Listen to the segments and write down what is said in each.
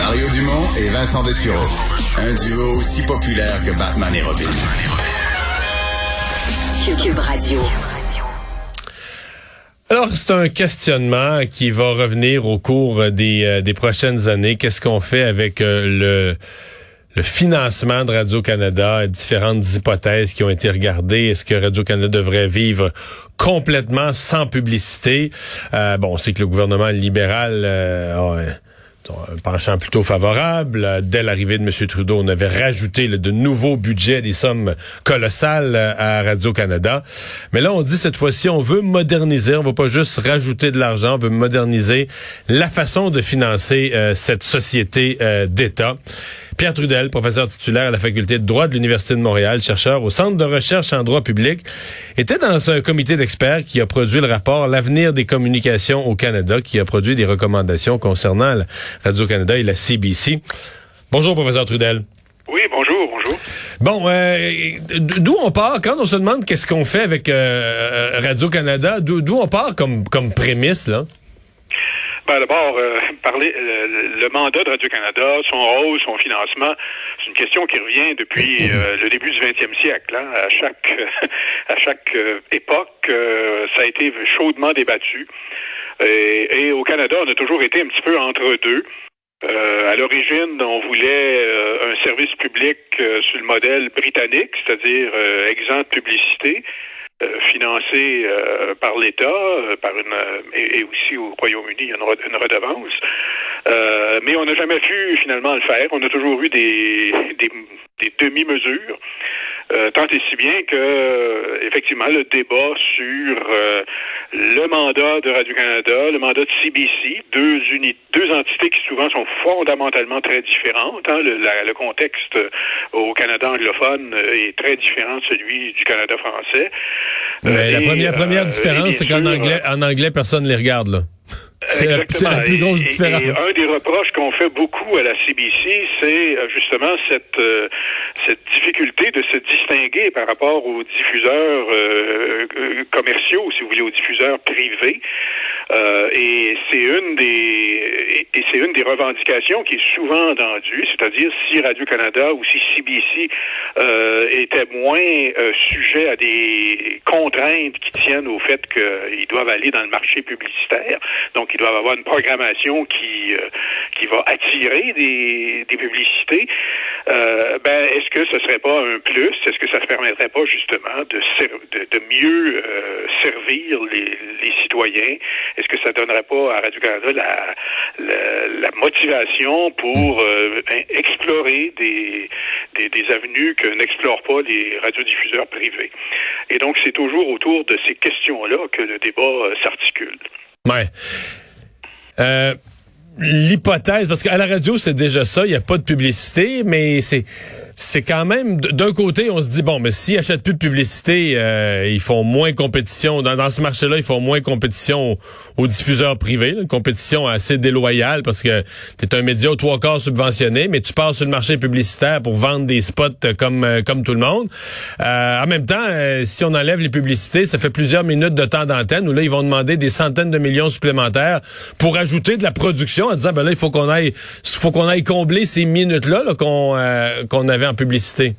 Mario Dumont et Vincent Dessureau. Un duo aussi populaire que Batman et Robin. Cube Radio. Alors, c'est un questionnement qui va revenir au cours des, euh, des prochaines années. Qu'est-ce qu'on fait avec euh, le, le financement de Radio-Canada, différentes hypothèses qui ont été regardées. Est-ce que Radio-Canada devrait vivre complètement sans publicité? Euh, bon, on sait que le gouvernement libéral a un penchant plutôt favorable. Dès l'arrivée de M. Trudeau, on avait rajouté de nouveaux budgets, des sommes colossales à Radio-Canada. Mais là, on dit cette fois-ci, on veut moderniser, on ne va pas juste rajouter de l'argent, on veut moderniser la façon de financer euh, cette société euh, d'État. Pierre Trudel, professeur titulaire à la faculté de droit de l'Université de Montréal, chercheur au Centre de recherche en droit public, était dans un comité d'experts qui a produit le rapport L'avenir des communications au Canada, qui a produit des recommandations concernant Radio-Canada et la CBC. Bonjour, professeur Trudel. Oui, bonjour, bonjour. Bon, euh, d'où on part quand on se demande qu'est-ce qu'on fait avec euh, Radio-Canada, d'où on part comme, comme prémisse, là? D'abord, euh, parler le, mandat de Radio-Canada, son rôle, son financement, c'est une question qui revient depuis euh, le début du 20e siècle. Hein. À chaque à chaque euh, époque, ça a été chaudement débattu. Et, au Canada, on a toujours été un petit peu entre deux. à l'origine, on voulait un service public sur le modèle britannique, c'est-à-dire exempt de publicité. Euh, financé euh, par l'État, euh, par une et, aussi au Royaume-Uni, il y a une, redevance. mais on n'a jamais pu finalement le faire. On a toujours eu des, des, des demi-mesures. Euh, tant et si bien que, euh, effectivement, le débat sur euh, le mandat de Radio-Canada, le mandat de CBC, deux unités, deux entités qui souvent sont fondamentalement très différentes. Hein. le, le, contexte au Canada anglophone est très différent de celui du Canada français. Mais la première, première différence, c'est qu'en anglais, en anglais, personne ne les regarde, là. C'est la, plus grosse différence. Et, un des reproches qu'on fait beaucoup à la CBC, c'est euh, justement cette euh, cette difficulté de se distinguer par rapport aux diffuseurs euh, commerciaux, si vous voulez, aux diffuseurs privés. et c'est une des et, c'est une des revendications qui est souvent entendue, c'est-à-dire si Radio Canada ou si CBC était moins sujet à des contraintes qui tiennent au fait qu'ils doivent aller dans le marché publicitaire. Donc qui doivent avoir une programmation qui euh, qui va attirer des, des publicités. Euh, ben, est-ce que ce serait pas un plus? Est-ce que ça ne permettrait pas justement de de, de, mieux euh, servir les, les citoyens? Est-ce que ça donnerait pas à Radio Canada la, la, la motivation pour explorer des, des, des avenues que n'explorent pas les radiodiffuseurs privés? Et donc c'est toujours autour de ces questions-là que le débat s'articule. Ouais. Euh, l'hypothèse, parce qu'à la radio, c'est déjà ça, il n'y a pas de publicité, mais c'est c'est quand même d'un côté on se dit bon mais s'ils achètent plus de publicité euh, ils font moins compétition dans, dans ce marché-là ils font moins compétition aux, diffuseurs privés une compétition assez déloyale parce que tu es un média aux trois quarts subventionné mais tu passes sur le marché publicitaire pour vendre des spots comme euh, comme tout le monde. Euh, en même temps si on enlève les publicités ça fait plusieurs minutes de temps d'antenne où là ils vont demander des centaines de millions supplémentaires pour ajouter de la production en disant ben là il faut qu'on aille faut qu'on aille combler ces minutes là, là qu'on qu'on avait en publicité?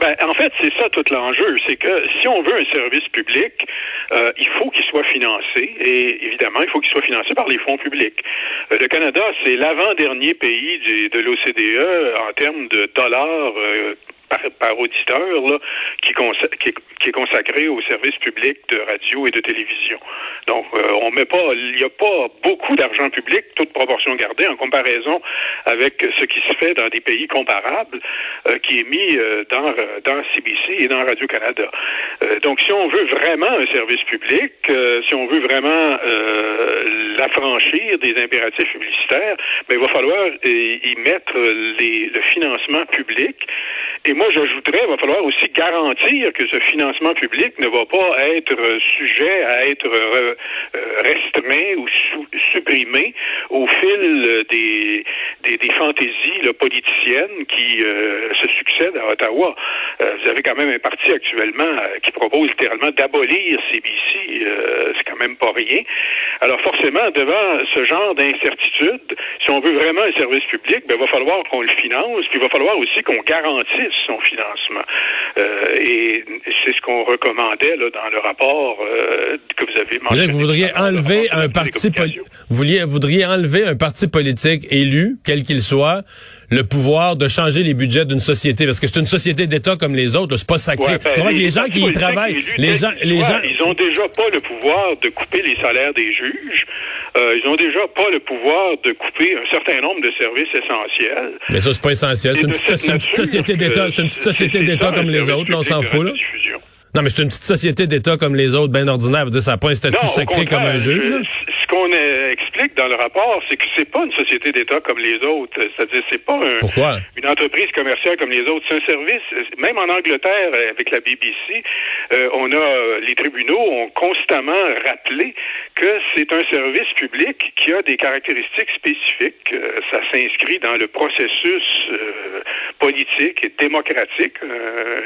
Ben, en fait, c'est ça tout l'enjeu. C'est que si on veut un service public, euh, il faut qu'il soit financé. Et évidemment, il faut qu'il soit financé par les fonds publics. Euh, le Canada, c'est l'avant-dernier pays de l'OCDE en termes de dollars euh, par, auditeur là, qui, qui, qui, est consacré au service public de radio et de télévision. Donc, euh, on met pas, il n'y a pas beaucoup d'argent public, toute proportion gardée, en comparaison avec ce qui se fait dans des pays comparables, euh, qui est mis euh, dans, dans CBC et dans Radio-Canada. donc, si on veut vraiment un service public, si on veut vraiment l'affranchir des impératifs publicitaires, ben, il va falloir y mettre les, le financement public et moi, j'ajouterais, il va falloir aussi garantir que ce financement public ne va pas être sujet à être euh, restreint ou supprimé au fil des, des, fantaisies politiciennes qui euh, se succèdent à Ottawa. Euh, vous avez quand même un parti actuellement qui propose littéralement d'abolir CBC. c'est quand même pas rien. Alors forcément, devant ce genre d'incertitude, si on veut vraiment un service public, ben, il va falloir qu'on le finance, puis il va falloir aussi qu'on garantisse son financement. Euh, et c'est ce qu'on recommandait là, dans le rapport euh, que vous avez mentionné. Vous voudriez enlever un parti vous vouliez, voudriez enlever un parti politique élu, quel qu'il soit, le pouvoir de changer les budgets d'une société parce que c'est une société d'État comme les autres, c'est pas sacré. Ouais, ben, les, les gens qui y travaillent, les gens, les gens, ils ont déjà pas le pouvoir de couper les salaires des juges. Euh, ils ont déjà pas le pouvoir de couper un certain nombre de services essentiels. Mais ça c'est pas essentiel. C'est une, petite, société d'État, c'est une petite société d'État comme les autres. Là, on s'en fout là. Non, mais c'est une petite société d'État comme les autres, bien ordinaire. Ça n'a pas un statut sacré comme un juge. Là qu'on explique dans le rapport, c'est que c'est pas une société d'État comme les autres. C'est-à-dire, c'est pas une entreprise commerciale comme les autres. C'est un service. Même en Angleterre, avec la BBC, euh, on a les tribunaux ont constamment rappelé que c'est un service public qui a des caractéristiques spécifiques. Euh, ça s'inscrit dans le processus euh, politique et démocratique,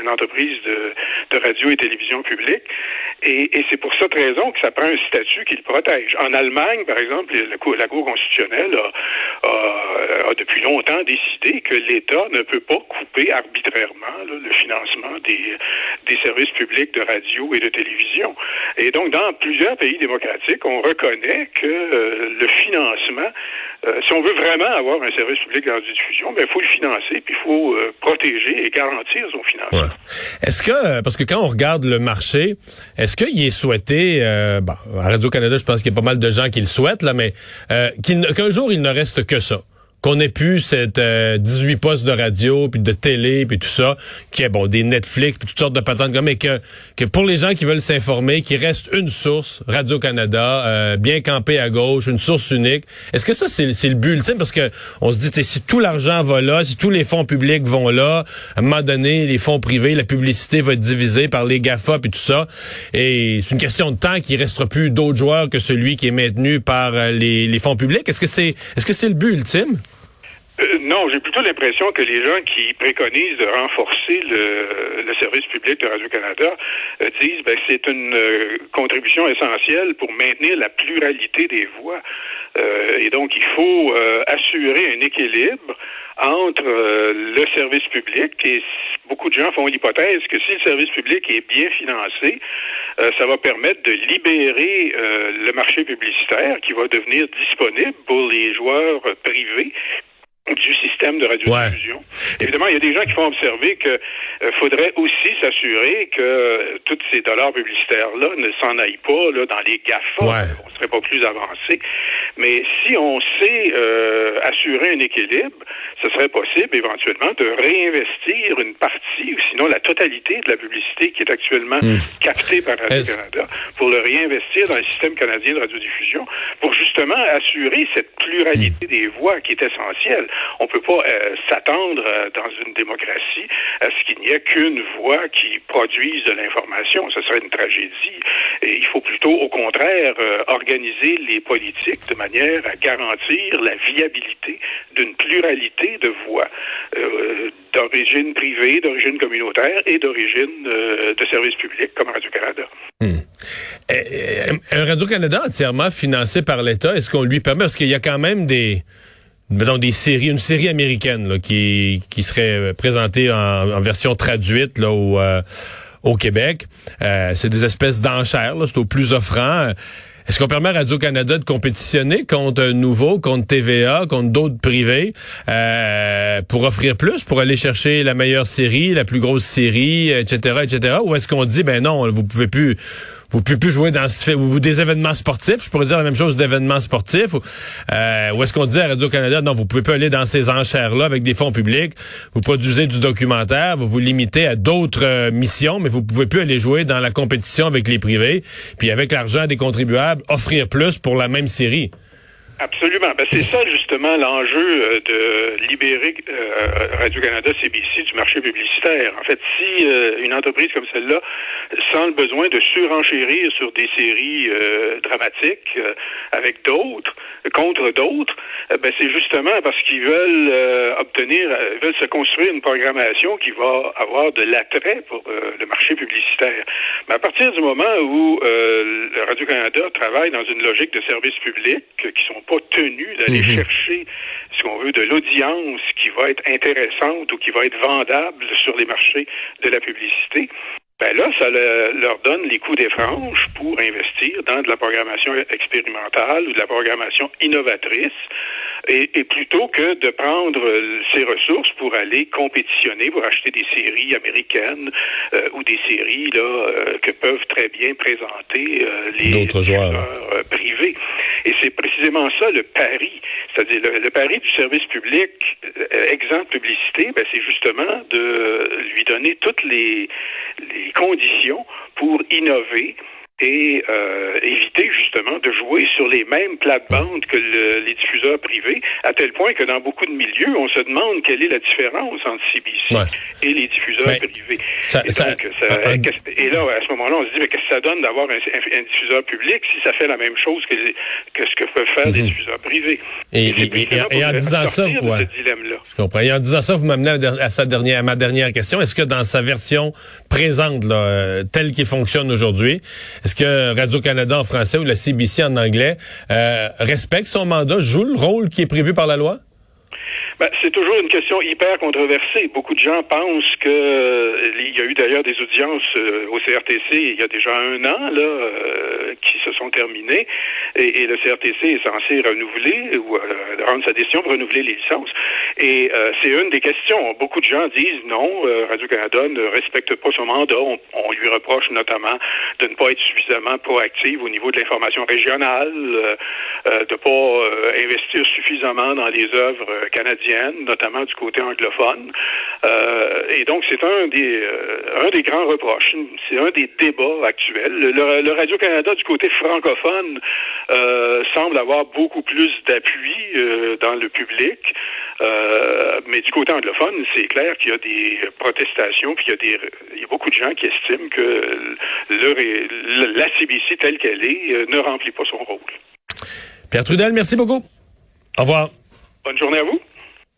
une entreprise de, radio et télévision publique. Et, c'est pour cette raison que ça prend un statut qui le protège. En Allemagne, par exemple, la Cour, constitutionnelle a, depuis longtemps décidé que l'État ne peut pas couper arbitrairement le financement des, services publics de radio et de télévision. Et donc, dans plusieurs pays démocratiques, on reconnaît que euh, le financement, euh, si on veut vraiment avoir un service public de radiodiffusion, ben, il faut le financer, puis il faut euh, protéger et garantir son financement. Est-ce que, parce que quand on regarde le marché, est-ce qu'il est souhaité, bon, à Radio-Canada, je pense qu'il y a pas mal de gens qui le souhaitent, là, mais qu'un jour, il ne reste que ça? Qu'on ait pu cette 18 postes de radio puis de télé puis tout ça qui est bon des Netflix puis toutes sortes de patentes comme mais que que pour les gens qui veulent s'informer qu'il reste une source Radio Canada euh, bien campée à gauche une source unique est-ce que ça c'est c'est le but ultime? Parce que on se dit si tout l'argent va là si tous les fonds publics vont là à un moment donné les fonds privés la publicité va être divisée par les Gafa puis tout ça. Et c'est une question de temps qu'il restera plus d'autres joueurs que celui qui est maintenu par euh, les, les fonds publics. Est-ce que c'est est-ce que c'est le but ultime? Euh, non, j'ai plutôt l'impression que les gens qui préconisent de renforcer le, le service public de Radio-Canada euh, disent ben c'est une euh, contribution essentielle pour maintenir la pluralité des voix. et donc, il faut assurer un équilibre entre le service public et beaucoup de gens font l'hypothèse que si le service public est bien financé, ça va permettre de libérer le marché publicitaire qui va devenir disponible pour les joueurs privés du système de radiodiffusion. Évidemment, il y a des gens qui font observer que euh, faudrait aussi s'assurer que euh, tous ces dollars publicitaires-là ne s'en aillent pas là, dans les GAFA. On serait pas plus avancé. Mais si on sait euh, assurer un équilibre, ce serait possible éventuellement de réinvestir une partie ou sinon la totalité de la publicité qui est actuellement hmm. captée par Radio-Canada pour le réinvestir dans le système canadien de radiodiffusion pour justement assurer cette pluralité des voix qui est essentielle. On peut pas euh, s'attendre euh, dans une démocratie à ce qu'il n'y ait qu'une voix qui produise de l'information. Ce serait une tragédie. Il faut plutôt, au contraire, euh, organiser les politiques de manière à garantir la viabilité d'une pluralité de voix d'origine privée, d'origine communautaire et d'origine de services publics comme Radio-Canada. Un Radio-Canada entièrement financé par l'État, est-ce qu'on lui permet, parce qu'il y a quand même des mettons des séries, une série américaine là, qui, qui serait présentée en, version traduite là, au, euh, au Québec. Euh, c'est des espèces d'enchères, c'est au plus offrant. Est-ce qu'on permet à Radio-Canada de compétitionner contre un nouveau, contre TVA, contre d'autres privés, euh, pour offrir plus, pour aller chercher la meilleure série, la plus grosse série, etc., etc., ou est-ce qu'on dit, ben non, vous pouvez plus vous pouvez plus jouer dans ce ou des événements sportifs. Je pourrais dire la même chose d'événements sportifs. Ou, euh, ou est-ce qu'on dit à Radio-Canada, non, vous pouvez pas aller dans ces enchères-là avec des fonds publics. Vous produisez du documentaire, vous vous limitez à d'autres euh, missions, mais vous pouvez plus aller jouer dans la compétition avec les privés. Puis avec l'argent des contribuables, offrir plus pour la même série. Absolument. Ben, c'est ça justement l'enjeu euh, de libérer euh, Radio-Canada CBC du marché publicitaire. En fait, si euh, une entreprise comme celle-là sent le besoin de surenchérir sur des séries dramatiques avec d'autres, contre d'autres, ben, c'est justement parce qu'ils veulent obtenir, veulent se construire une programmation qui va avoir de l'attrait pour le marché publicitaire. Mais à partir du moment où Radio-Canada travaille dans une logique de service public qui sont pas tenus d'aller hmm. chercher veut, de l'audience qui va être intéressante ou qui va être vendable sur les marchés de la publicité, ben là, ça leur donne les coups des franges pour investir dans de la programmation expérimentale ou de la programmation innovatrice. Et, plutôt que de prendre ces ressources pour aller compétitionner, pour acheter des séries américaines euh, ou des séries là euh, que peuvent très bien présenter euh, les joueurs privés. Et c'est précisément ça le pari, c'est-à-dire le, pari du service public exempt publicité, ben, c'est justement de lui donner toutes les conditions pour innover et euh, éviter justement de jouer sur les mêmes plates-bandes que les diffuseurs privés, à tel point que dans beaucoup de milieux, on se demande quelle est la différence entre CBC et les diffuseurs privés. et, là, à ce moment-là, on se dit, mais qu'est-ce que ça donne d'avoir un, diffuseur public si ça fait la même chose que, ce que peuvent faire les mhm. diffuseurs privés? Et, en disant ça, je comprends. Et en disant ça, vous m'amenez à, sa dernière, à ma dernière question. Est-ce que dans sa version présente, là, euh, telle qu'il fonctionne aujourd'hui, est-ce que Radio-Canada en français ou la CBC en anglais euh, respecte son mandat, joue le rôle qui est prévu par la loi? Ben, c'est toujours une question hyper controversée. Beaucoup de gens pensent que euh, il y a eu d'ailleurs des audiences euh, au CRTC il y a déjà un an là euh, qui se sont terminées et, le CRTC est censé renouveler ou rendre sa décision pour renouveler les licences. Et c'est une des questions. Beaucoup de gens disent non, Radio Canada ne respecte pas son mandat. On, lui reproche notamment de ne pas être suffisamment proactive au niveau de l'information régionale, de pas investir suffisamment dans les œuvres canadiennes notamment du côté anglophone. Euh, et donc, c'est un des euh, un des grands reproches. C'est un des débats actuels. Le, Radio-Canada du côté francophone euh, semble avoir beaucoup plus d'appui dans le public. mais du côté anglophone, c'est clair qu'il y a des protestations, puis il y a des il y a beaucoup de gens qui estiment que le, la CBC telle qu'elle est ne remplit pas son rôle. Pierre Trudel, merci beaucoup. Au revoir. Bonne journée à vous.